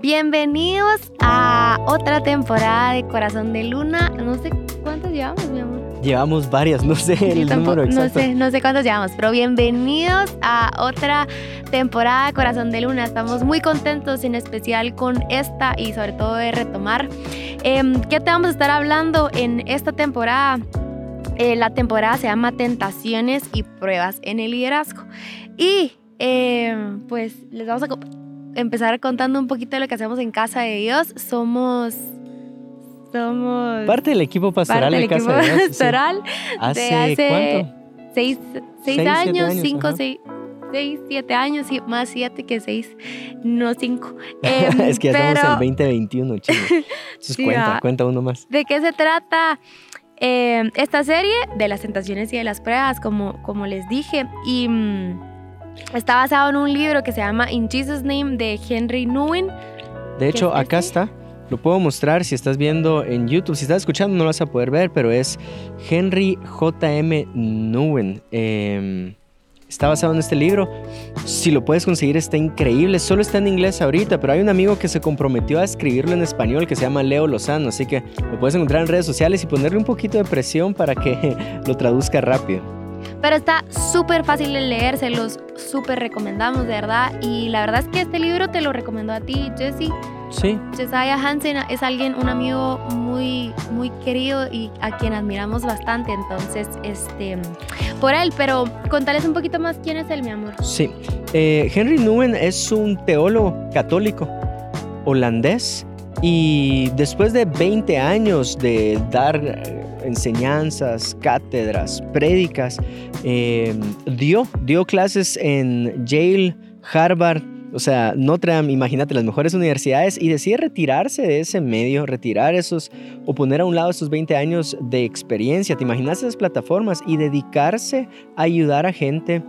Bienvenidos a otra temporada de Corazón de Luna. No sé cuántos llevamos, mi amor. Llevamos varias, no sé el número exacto. No sé, no sé cuántos llevamos, pero bienvenidos a otra temporada de Corazón de Luna. Estamos muy contentos, en especial con esta y sobre todo de retomar. Em, ¿Qué te vamos a estar hablando en esta temporada? Eh, la temporada se llama Tentaciones y Pruebas en el Liderazgo. Y em, pues les vamos a empezar contando un poquito de lo que hacemos en Casa de Dios. Somos somos parte del equipo pastoral de Casa de Dios. Pastoral ¿Hace, cuánto? Seis, seis, años, cinco, seis, seis, siete años, más siete que seis, no cinco. es que ya estamos en 2021, chicos. Entonces cuenta, cuenta uno más. ¿De qué se trata? Em, esta serie de las tentaciones y de las pruebas, como, como les dije, y mm, está basado en un libro que se llama In Jesus' Name de Henry Nguyen. De hecho, acá está. Lo puedo mostrar si estás viendo en YouTube. Si estás escuchando no lo vas a poder ver, pero es Henry J.M. Nguyen. Em, está basado en este libro. Si lo puedes conseguir está increíble. Solo está en inglés ahorita, pero hay un amigo que se comprometió a escribirlo en español que se llama Leo Lozano. Así que lo puedes encontrar en redes sociales y ponerle un poquito de presión para que lo traduzca rápido. Pero está súper fácil de leer, se los súper recomendamos, de verdad. Y la verdad es que este libro te lo recomendó a ti, Jesse. Sí. Jesiah Hansen es alguien, un amigo muy, muy querido y a quien admiramos bastante. Entonces, este, por él, pero contales un poquito más quién es él, mi amor. Sí. Eh, Henry Nguyen es un teólogo católico holandés y después de 20 años de dar enseñanzas, cátedras, prédicas, eh, dio, dio clases en Yale, Harvard, o sea, Notre Dame, imagínate, las mejores universidades y decide retirarse de ese medio, retirar esos o poner a un lado esos 20 años de experiencia. ¿Te imaginas esas plataformas y dedicarse a ayudar a gente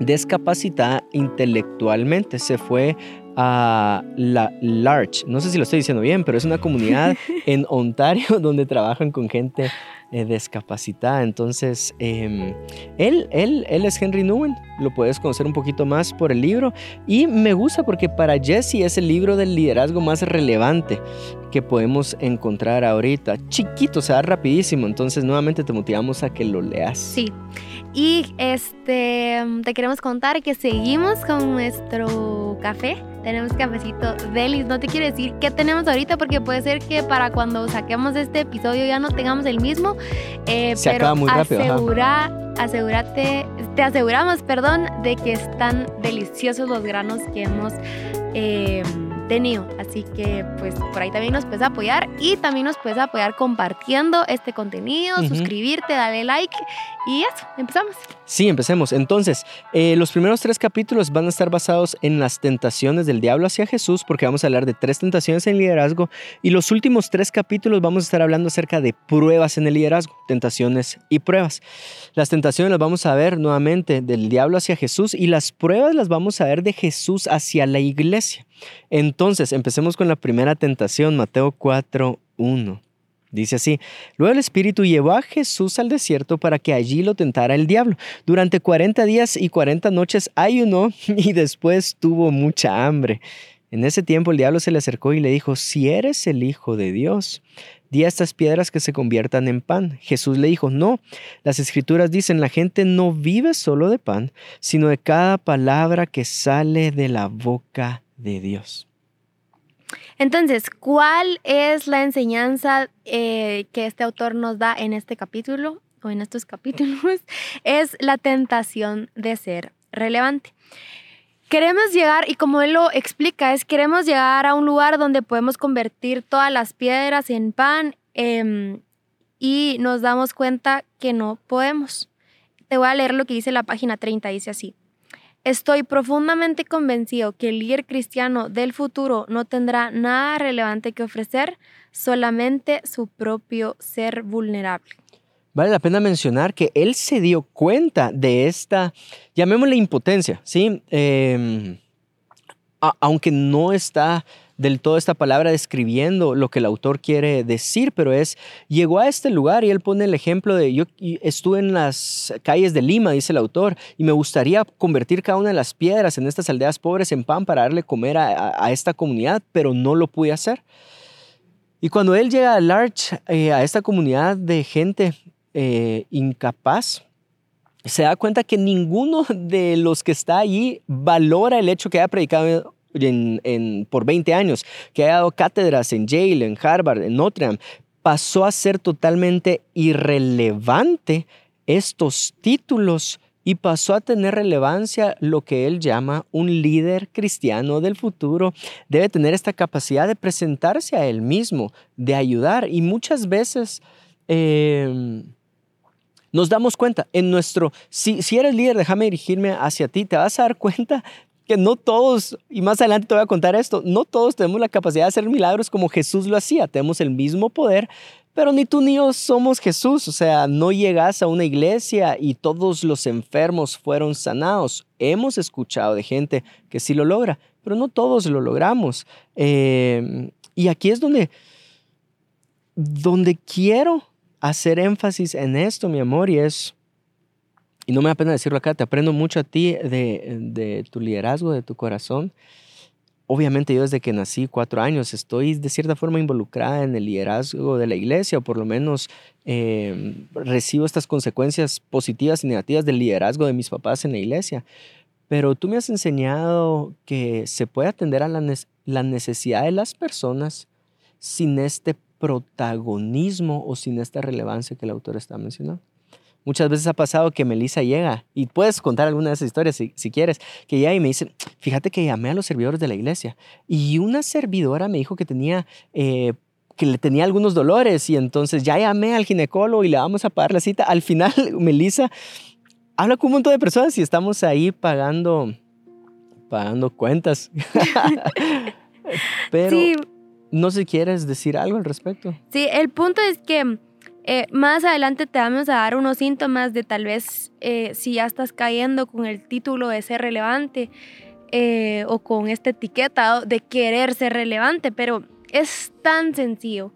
discapacitada intelectualmente? Se fue a la Larch, no sé si lo estoy diciendo bien, pero es una comunidad en Ontario donde trabajan con gente eh, discapacitada. Entonces, em, él, él, él es Henry Nguyen, lo puedes conocer un poquito más por el libro y me gusta porque para Jesse es el libro del liderazgo más relevante que podemos encontrar ahorita. Chiquito, o sea, rapidísimo, entonces nuevamente te motivamos a que lo leas. Sí. Y este te queremos contar que seguimos con nuestro café tenemos cafecito delis. No te quiero decir qué tenemos ahorita porque puede ser que para cuando saquemos este episodio ya no tengamos el mismo. Eh, Se pero acaba muy rápido. Asegura, asegúrate, te aseguramos, perdón, de que están deliciosos los granos que hemos eh, tenido. Así que pues por ahí también nos puedes apoyar y también nos puedes apoyar compartiendo este contenido, suscribirte, dale like y eso, empezamos. Sí, empecemos. Entonces, eh, los primeros tres capítulos van a estar basados en las tentaciones del diablo hacia Jesús, porque vamos a hablar de tres tentaciones en liderazgo. Y los últimos tres capítulos vamos a estar hablando acerca de pruebas en el liderazgo, tentaciones y pruebas. Las tentaciones las vamos a ver nuevamente del diablo hacia Jesús y las pruebas las vamos a ver de Jesús hacia la iglesia. Entonces, empecemos con la primera tentación, Mateo 4, 1. Dice así, luego el Espíritu llevó a Jesús al desierto para que allí lo tentara el diablo. Durante 40 días y 40 noches ayunó y después tuvo mucha hambre. En ese tiempo el diablo se le acercó y le dijo, si eres el Hijo de Dios, di a estas piedras que se conviertan en pan. Jesús le dijo, no, las escrituras dicen, la gente no vive solo de pan, sino de cada palabra que sale de la boca de Dios. Entonces, ¿cuál es la enseñanza eh, que este autor nos da en este capítulo o en estos capítulos? Es la tentación de ser relevante. Queremos llegar, y como él lo explica, es queremos llegar a un lugar donde podemos convertir todas las piedras en pan em, y nos damos cuenta que no podemos. Te voy a leer lo que dice la página 30, dice así. Estoy profundamente convencido que el líder cristiano del futuro no tendrá nada relevante que ofrecer, solamente su propio ser vulnerable. Vale la pena mencionar que él se dio cuenta de esta, llamémosle impotencia, ¿sí? Em, aunque no está del todo esta palabra describiendo lo que el autor quiere decir, pero es, llegó a este lugar y él pone el ejemplo de, yo estuve en las calles de Lima, dice el autor, y me gustaría convertir cada una de las piedras en estas aldeas pobres en pan para darle comer a, esta comunidad, pero no lo pude hacer. Y cuando él llega a Larch, eh, a esta comunidad de gente eh, incapaz, se da cuenta que ninguno de los que está allí valora el hecho que haya predicado por 20 años, que haya dado cátedras en Yale, en Harvard, en Notre Dame, pasó a ser totalmente irrelevante estos títulos y pasó a tener relevancia lo que él llama un líder cristiano del futuro. Debe tener esta capacidad de presentarse a él mismo, de ayudar y muchas veces... Eh, nos damos cuenta en nuestro, si, si eres líder, déjame dirigirme hacia ti, te vas a dar cuenta que no todos, y más adelante te voy a contar esto, no todos tenemos la capacidad de hacer milagros como Jesús lo hacía, tenemos el mismo poder, pero ni tú ni yo somos Jesús, o sea, no llegas a una iglesia y todos los enfermos fueron sanados. Hemos escuchado de gente que sí lo logra, pero no todos lo logramos. Eh, y aquí es donde, donde quiero hacer énfasis en esto, mi amor, y es, y no me da pena decirlo acá, te aprendo mucho a ti de, tu liderazgo, de tu corazón. Obviamente yo desde que nací, cuatro años, estoy de cierta forma involucrada en el liderazgo de la iglesia, o por lo menos em, recibo estas consecuencias positivas y negativas del liderazgo de mis papás en la iglesia. Pero tú me has enseñado que se puede atender a la, la necesidad de las personas sin este protagonismo o sin esta relevancia que el autor está mencionando. Muchas veces ha pasado que Melissa llega, y puedes contar alguna de esas historias si, quieres, que llega y me dice, fíjate que llamé a los servidores de la iglesia y una servidora me dijo que tenía... Eh, que le tenía algunos dolores y entonces ya llamé al ginecólogo y le vamos a pagar la cita. Al final, Melissa habla con un montón de personas y estamos ahí pagando, pagando cuentas. Pero, sí, no sé, ¿quieres decir algo al respecto? Sí, el punto es que eh, más adelante te vamos a dar unos síntomas de tal vez eh, si ya estás cayendo con el título de ser relevante eh, o con esta etiqueta de querer ser relevante, pero es tan sencillo.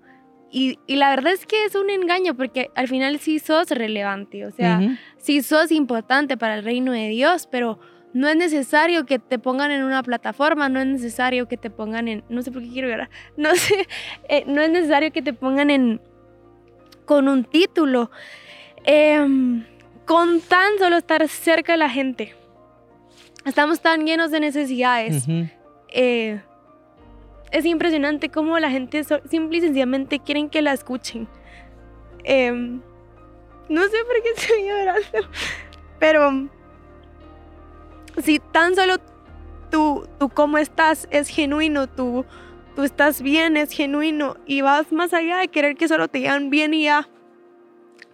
Y, y, la verdad es que es un engaño porque al final sí sos relevante, o sea, sí sos importante para el reino de Dios, pero no es necesario que te pongan en una plataforma, no es necesario que te pongan en, no sé por qué quiero llorar, no sé, eh, no es necesario que te pongan en, con un título, em, con tan solo estar cerca de la gente. Estamos tan llenos de necesidades. Eh, es impresionante cómo la gente simple y sencillamente quieren que la escuchen. Em, no sé por qué estoy llorando, pero si tan solo tú, tú cómo estás es genuino, tú, tú estás bien, es genuino y vas más allá de querer que solo te digan bien y ya.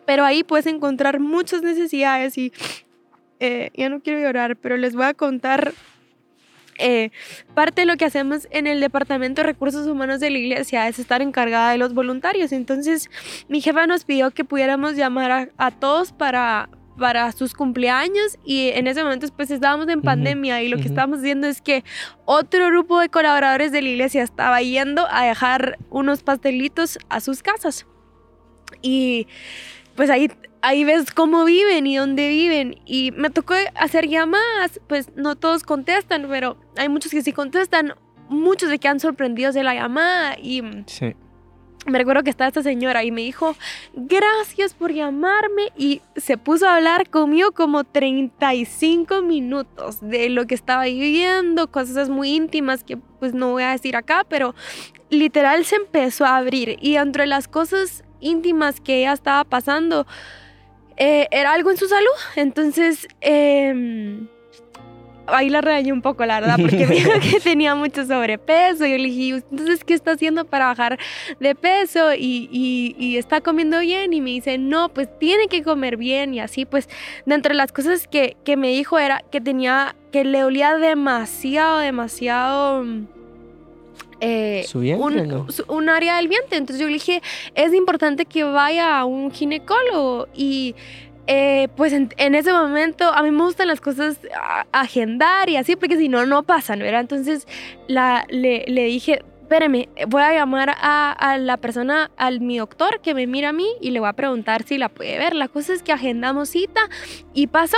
Pero ahí puedes encontrar muchas necesidades y eh, ya no quiero llorar, pero les voy a contar eh, parte de lo que hacemos en el Departamento de Recursos Humanos de la iglesia es estar encargada de los voluntarios. Entonces, mi jefa nos pidió que pudiéramos llamar a todos para, para sus cumpleaños y en ese momento pues estábamos en pandemia y lo que estábamos viendo es que otro grupo de colaboradores de la iglesia estaba yendo a dejar unos pastelitos a sus casas. Y pues ahí, ahí ves cómo viven y dónde viven. Y me tocó hacer llamadas, pues no todos contestan, pero hay muchos que sí contestan. Muchos se quedan sorprendidos de la llamada y... Sí me recuerdo que estaba esta señora y me dijo, gracias por llamarme y se puso a hablar conmigo como 35 minutos de lo que estaba viviendo, cosas muy íntimas que pues no voy a decir acá, pero literal se empezó a abrir. Y entre las cosas íntimas que ella estaba pasando eh, era algo en su salud, entonces... Eh, ahí la regañé un poco, la verdad, porque me dijo que tenía mucho sobrepeso. Y yo le dije, entonces, ¿qué está haciendo para bajar de peso? Y, y, está comiendo bien. Y me dice, no, pues tiene que comer bien. Y así, pues, dentro de las cosas que, que me dijo era que tenía, que le olía demasiado, demasiado... Eh, un, un, área del vientre. Entonces yo le dije, es importante que vaya a un ginecólogo. Y eh, pues en, ese momento a mí me gustan las cosas agendar y así, porque si no, no pasan, ¿verdad? Entonces la, le, le dije, espérame, voy a llamar a, a, la persona, al mi doctor que me mira a mí y le voy a preguntar si la puede ver. La cosa es que agendamos cita y pasó.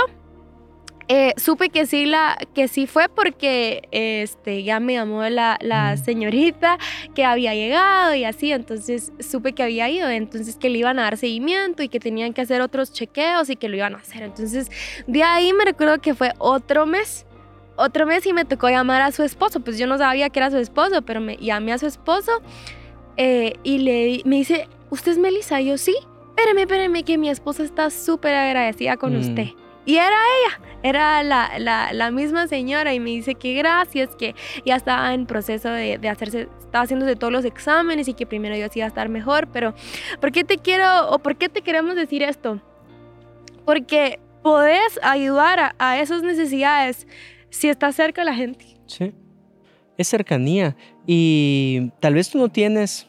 Eh, supe que sí, la, que sí fue porque este, ya me llamó la, la, señorita que había llegado y así, entonces supe que había ido, entonces que le iban a dar seguimiento y que tenían que hacer otros chequeos y que lo iban a hacer. Entonces de ahí me recuerdo que fue otro mes otro mes y me tocó llamar a su esposo. Pues yo no sabía que era su esposo, pero me llamé a su esposo eh, y le, me dice, ¿usted es Melissa? Y yo, sí. Espéreme, espéreme, que mi esposa está súper agradecida con mm. usted. Y era ella, era la, la, misma señora y me dice que gracias, que ya estaba en proceso de, de, hacerse, estaba haciéndose todos los exámenes y que primero yo sí iba a estar mejor, pero ¿por qué te quiero o por qué te queremos decir esto? Porque podés ayudar a, a esas necesidades si está cerca la gente. Sí, es cercanía y tal vez tú no tienes,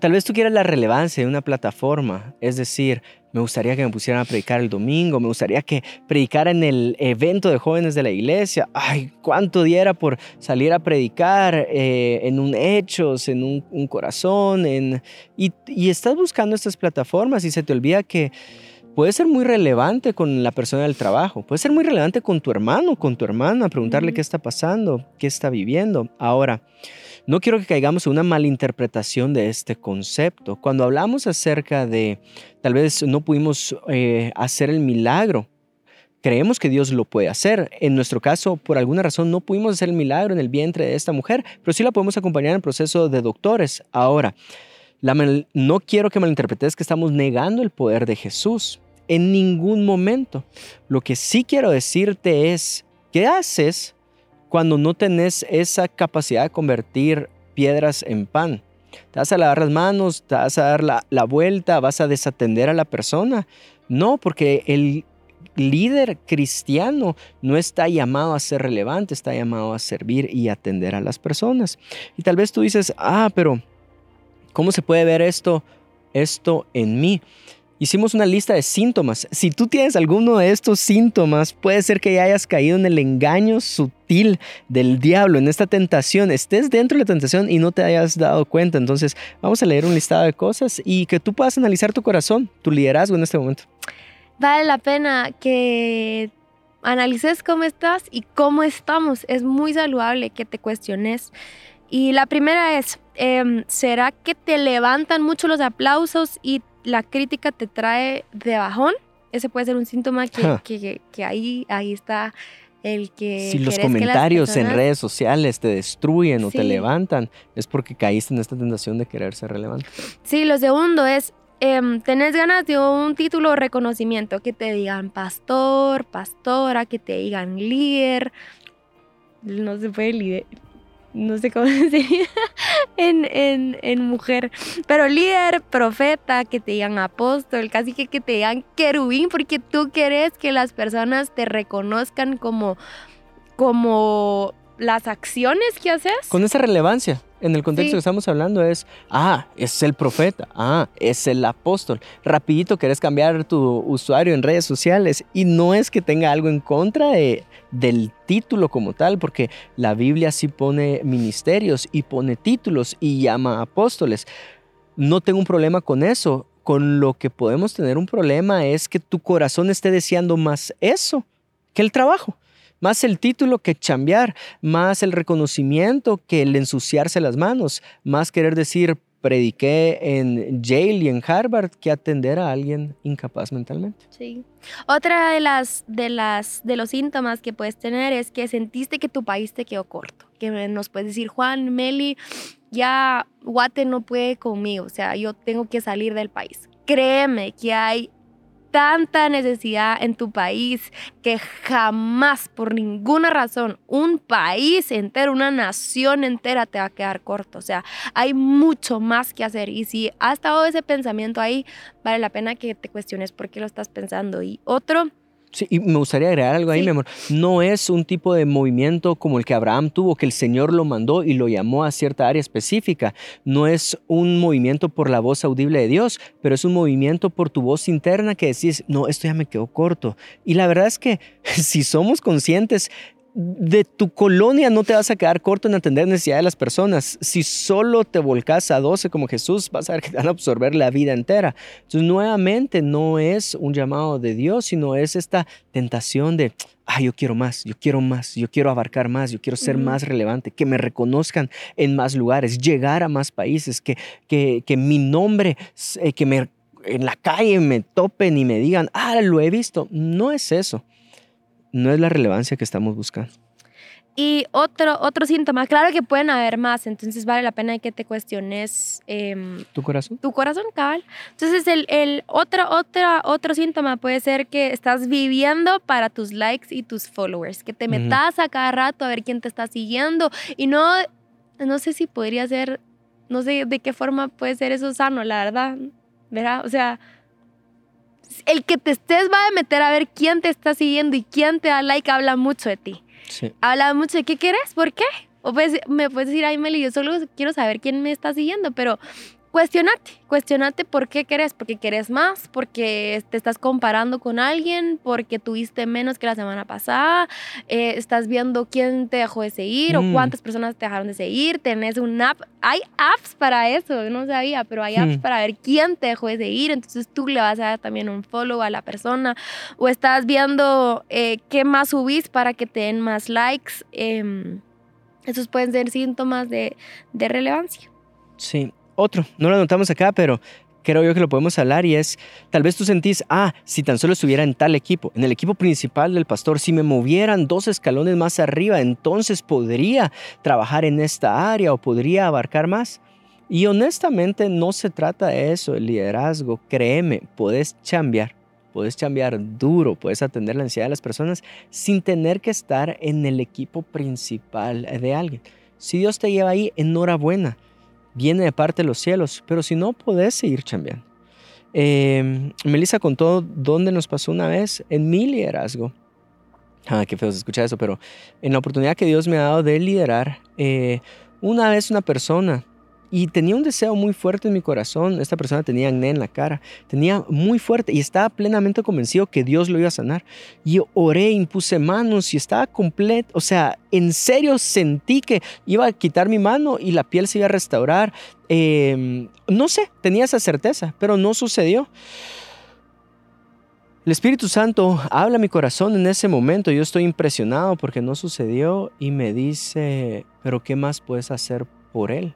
tal vez tú quieras la relevancia de una plataforma, es decir, me gustaría que me pusieran a predicar el domingo, me gustaría que predicara en el evento de jóvenes de la iglesia. Ay, cuánto diera por salir a predicar eh, en un hechos, en un, corazón, en, y, y estás buscando estas plataformas y se te olvida que puede ser muy relevante con la persona del trabajo, puede ser muy relevante con tu hermano, con tu hermana, preguntarle qué está pasando, qué está viviendo. Ahora, no quiero que caigamos en una malinterpretación de este concepto. Cuando hablamos acerca de tal vez no pudimos eh, hacer el milagro, creemos que Dios lo puede hacer. En nuestro caso, por alguna razón, no pudimos hacer el milagro en el vientre de esta mujer, pero sí la podemos acompañar en el proceso de doctores. Ahora, no quiero que malinterpretes que estamos negando el poder de Jesús en ningún momento. Lo que sí quiero decirte es, ¿qué haces cuando no tenés esa capacidad de convertir piedras en pan? ¿Te vas a lavar las manos? ¿Te vas a dar la, la vuelta? ¿Vas a desatender a la persona? No, porque el líder cristiano no está llamado a ser relevante, está llamado a servir y atender a las personas. Y tal vez tú dices, ah, pero ¿cómo se puede ver esto, esto en mí? Hicimos una lista de síntomas. Si tú tienes alguno de estos síntomas, puede ser que ya hayas caído en el engaño sutil del diablo, en esta tentación, estés dentro de la tentación y no te hayas dado cuenta. Entonces, vamos a leer un listado de cosas y que tú puedas analizar tu corazón, tu liderazgo en este momento. Vale la pena que analices cómo estás y cómo estamos. Es muy saludable que te cuestiones. Y la primera es, em, ¿será que te levantan mucho los aplausos y la crítica te trae de bajón, ese puede ser un síntoma que, que, ahí, ahí está el que... Si los comentarios en redes sociales te destruyen o te levantan, es porque caíste en esta tentación de querer ser relevante. Sí, lo segundo es, eh, tenés ganas de un título de reconocimiento, que te digan pastor, pastora, que te digan líder, no se puede líder, no sé cómo decir en, en, en, mujer, pero líder, profeta, que te digan apóstol, casi que, que te digan querubín, porque tú quieres que las personas te reconozcan como, como las acciones que haces. Con esa relevancia en el contexto que estamos hablando es, ah, es el profeta, ah, es el apóstol. Rapidito querés cambiar tu usuario en redes sociales y no es que tenga algo en contra de, del título como tal, porque la Biblia sí pone ministerios y pone títulos y llama apóstoles. No tengo un problema con eso. Con lo que podemos tener un problema es que tu corazón esté deseando más eso que el trabajo. Más el título que chambear, más el reconocimiento que el ensuciarse las manos, más querer decir prediqué en Yale y en Harvard que atender a alguien incapaz mentalmente. Sí. Otra de las de las de los síntomas que puedes tener es que sentiste que tu país te quedó corto. Que nos puedes decir, "Juan, Meli, ya Guate no puede conmigo, o sea, yo tengo que salir del país." Créeme que hay tanta necesidad en tu país que jamás, por ninguna razón, un país entero, una nación entera te va a quedar corto. O sea, hay mucho más que hacer. Y si ha estado ese pensamiento ahí, vale la pena que te cuestiones por qué lo estás pensando. Y otro Sí, y me gustaría agregar algo ahí, mi amor. No es un tipo de movimiento como el que Abraham tuvo, que el Señor lo mandó y lo llamó a cierta área específica. No es un movimiento por la voz audible de Dios, pero es un movimiento por tu voz interna que decís, no, esto ya me quedó corto. Y la verdad es que si somos conscientes, de tu colonia no te vas a quedar corto en atender necesidades de las personas. Si solo te volcas a 12 como Jesús, vas a ver que te van a absorber la vida entera. Entonces, nuevamente, no es un llamado de Dios, sino es esta tentación de, ah, yo quiero más, yo quiero más, yo quiero abarcar más, yo quiero ser más relevante, que me reconozcan en más lugares, llegar a más países, que, que, que mi nombre, eh, que me, en la calle me topen y me digan, ah, lo he visto. No es eso no es la relevancia que estamos buscando. Y otro, otro síntoma, claro que pueden haber más, entonces vale la pena que te cuestiones. Em, ¿Tu corazón? Tu corazón, cabal. Entonces, el, el otro, otra, otro síntoma puede ser que estás viviendo para tus likes y tus followers, que te metas a cada rato a ver quién te está siguiendo y no, no sé si podría ser, no sé de qué forma puede ser eso sano, la verdad, ¿verdad? O sea, el que te estés va a meter a ver quién te está siguiendo y quién te da like habla mucho de ti. Sí. Habla mucho de qué quieres, por qué. O me puedes decir, ay Meli, yo solo quiero saber quién me está siguiendo, pero cuestionate, cuestionate por qué querés, porque querés más, porque te estás comparando con alguien, porque tuviste menos que la semana pasada, eh, estás viendo quién te dejó de seguir o mm. cuántas personas te dejaron de seguir, tenés un app, hay apps para eso, no sabía, pero hay apps hmm. para ver quién te dejó de seguir, entonces tú le vas a dar también un follow a la persona o estás viendo eh, qué más subís para que te den más likes. Em, esos pueden ser síntomas de, de relevancia. Sí, otro, no lo notamos acá, pero creo yo que lo podemos hablar y es, tal vez tú sentís, ah, si tan solo estuviera en tal equipo, en el equipo principal del pastor, si me movieran dos escalones más arriba, entonces podría trabajar en esta área o podría abarcar más. Y honestamente no se trata de eso, el liderazgo, créeme, puedes cambiar, puedes cambiar duro, puedes atender la ansiedad de las personas sin tener que estar en el equipo principal de alguien. Si Dios te lleva ahí, enhorabuena viene de parte de los cielos, pero si no, podés seguir chambeando. Eh, Melissa contó dónde nos pasó una vez en mi liderazgo. Ah, qué feo se escucha eso, pero en la oportunidad que Dios me ha dado de liderar, eh, una vez una persona y tenía un deseo muy fuerte en mi corazón. Esta persona tenía acné en la cara. Tenía muy fuerte y estaba plenamente convencido que Dios lo iba a sanar. Y oré, impuse manos y estaba completo. O sea, en serio sentí que iba a quitar mi mano y la piel se iba a restaurar. Em, no sé, tenía esa certeza, pero no sucedió. El Espíritu Santo habla a mi corazón en ese momento. Yo estoy impresionado porque no sucedió y me dice, pero ¿qué más puedes hacer por él?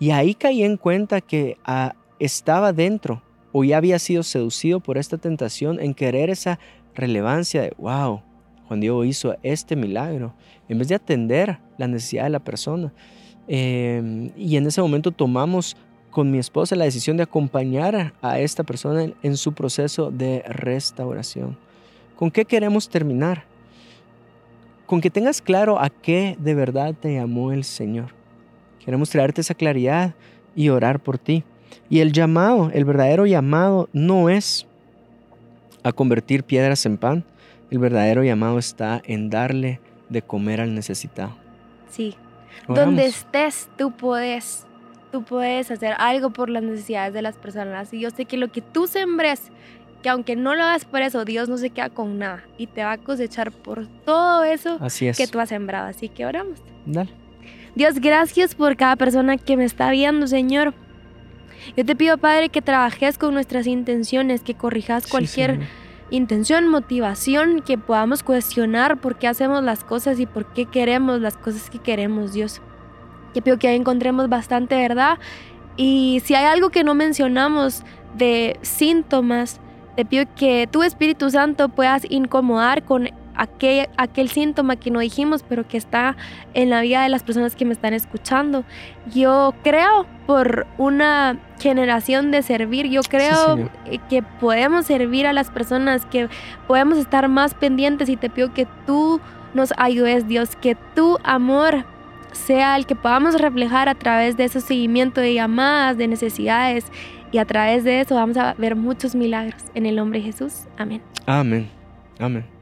Y ahí caí en cuenta que ah, estaba dentro o ya había sido seducido por esta tentación en querer esa relevancia de, wow, Juan Diego hizo este milagro, en vez de atender la necesidad de la persona. Em, y en ese momento tomamos con mi esposa la decisión de acompañar a esta persona en su proceso de restauración. ¿Con qué queremos terminar? Con que tengas claro a qué de verdad te llamó el Señor. Queremos traerte esa claridad y orar por ti. Y el llamado, el verdadero llamado no es a convertir piedras en pan. El verdadero llamado está en darle de comer al necesitado. Sí. Donde estés, tú puedes, tú puedes hacer algo por las necesidades de las personas. Y yo sé que lo que tú sembres, que aunque no lo hagas por eso, Dios no se queda con nada y te va a cosechar por todo eso que tú has sembrado. Así que oramos. Dale. Dios, gracias por cada persona que me está viendo, Señor. Yo te pido, Padre, que trabajes con nuestras intenciones, que corrijas cualquier intención, motivación, que podamos cuestionar por qué hacemos las cosas y por qué queremos las cosas que queremos, Dios. Te pido que ahí encontremos bastante verdad y si hay algo que no mencionamos de síntomas, te pido que tu Espíritu Santo puedas incomodar con aquel, aquel síntoma que no dijimos, pero que está en la vida de las personas que me están escuchando. Yo creo por una generación de servir, yo creo que podemos servir a las personas, que podemos estar más pendientes y te pido que tú nos ayudes, Dios, que tu amor sea el que podamos reflejar a través de ese seguimiento de llamadas, de necesidades y a través de eso vamos a ver muchos milagros. En el nombre de Jesús. Amén. Amén. Amén.